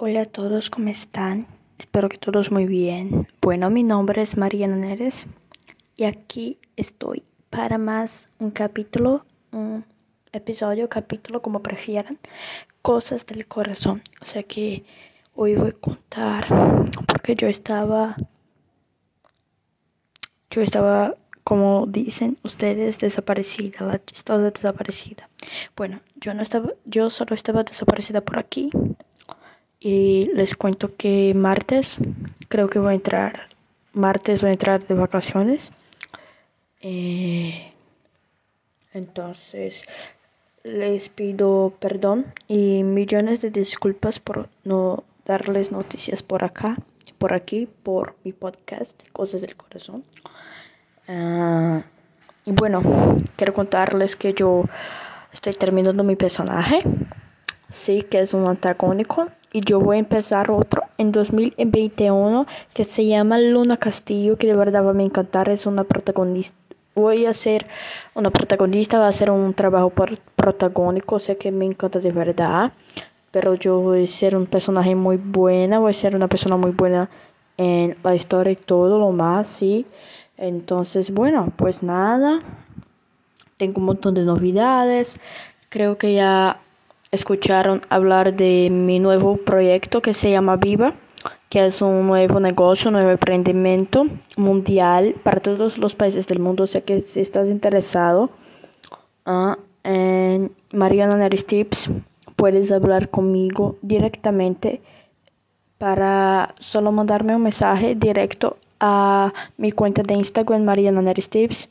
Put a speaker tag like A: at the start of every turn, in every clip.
A: Hola a todos, ¿cómo están? Espero que todos muy bien. Bueno, mi nombre es Mariana Neres y aquí estoy para más un capítulo, un episodio, capítulo, como prefieran, cosas del corazón. O sea que hoy voy a contar porque yo estaba, yo estaba, como dicen ustedes, desaparecida, la chistosa desaparecida. Bueno, yo no estaba, yo solo estaba desaparecida por aquí y les cuento que martes creo que voy a entrar martes voy a entrar de vacaciones. Eh, entonces les pido perdón y millones de disculpas por no darles noticias por acá por aquí por mi podcast cosas del corazón. Uh, y bueno quiero contarles que yo estoy terminando mi personaje. Sí que es un antagónico y yo voy a empezar otro en 2021 que se llama Luna Castillo, que de verdad va a encantar, es una protagonista. Voy a ser una protagonista, va a ser un trabajo protagónico, o sea que me encanta de verdad. Pero yo voy a ser un personaje muy buena, voy a ser una persona muy buena en la historia y todo lo más, sí. Entonces, bueno, pues nada. Tengo un montón de novedades. Creo que ya escucharon hablar de mi nuevo proyecto que se llama Viva, que es un nuevo negocio, un nuevo emprendimiento mundial para todos los países del mundo. O sea que si estás interesado uh, en Mariana Neris puedes hablar conmigo directamente para solo mandarme un mensaje directo a mi cuenta de Instagram Mariana Neris Tips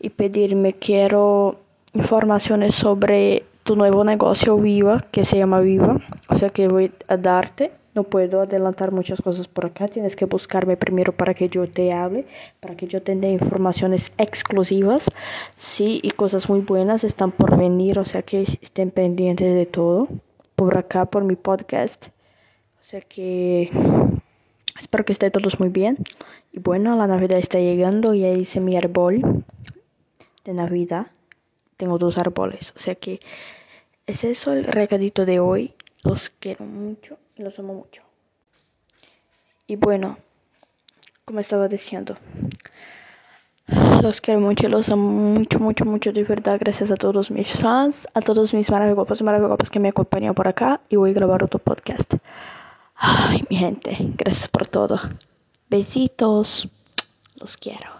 A: y pedirme quiero informaciones sobre tu nuevo negocio Viva, que se llama Viva. O sea que voy a darte. No puedo adelantar muchas cosas por acá. Tienes que buscarme primero para que yo te hable, para que yo tenga informaciones exclusivas. Sí, y cosas muy buenas están por venir. O sea que estén pendientes de todo. Por acá, por mi podcast. O sea que espero que estén todos muy bien. Y bueno, la Navidad está llegando y ahí hice mi árbol de Navidad tengo dos árboles. O sea que es eso el recadito de hoy. Los quiero mucho y los amo mucho. Y bueno, como estaba diciendo, los quiero mucho y los amo mucho, mucho, mucho de verdad. Gracias a todos mis fans, a todos mis maravillosos, maravillosos que me acompañan por acá y voy a grabar otro podcast. Ay, mi gente, gracias por todo. Besitos, los quiero.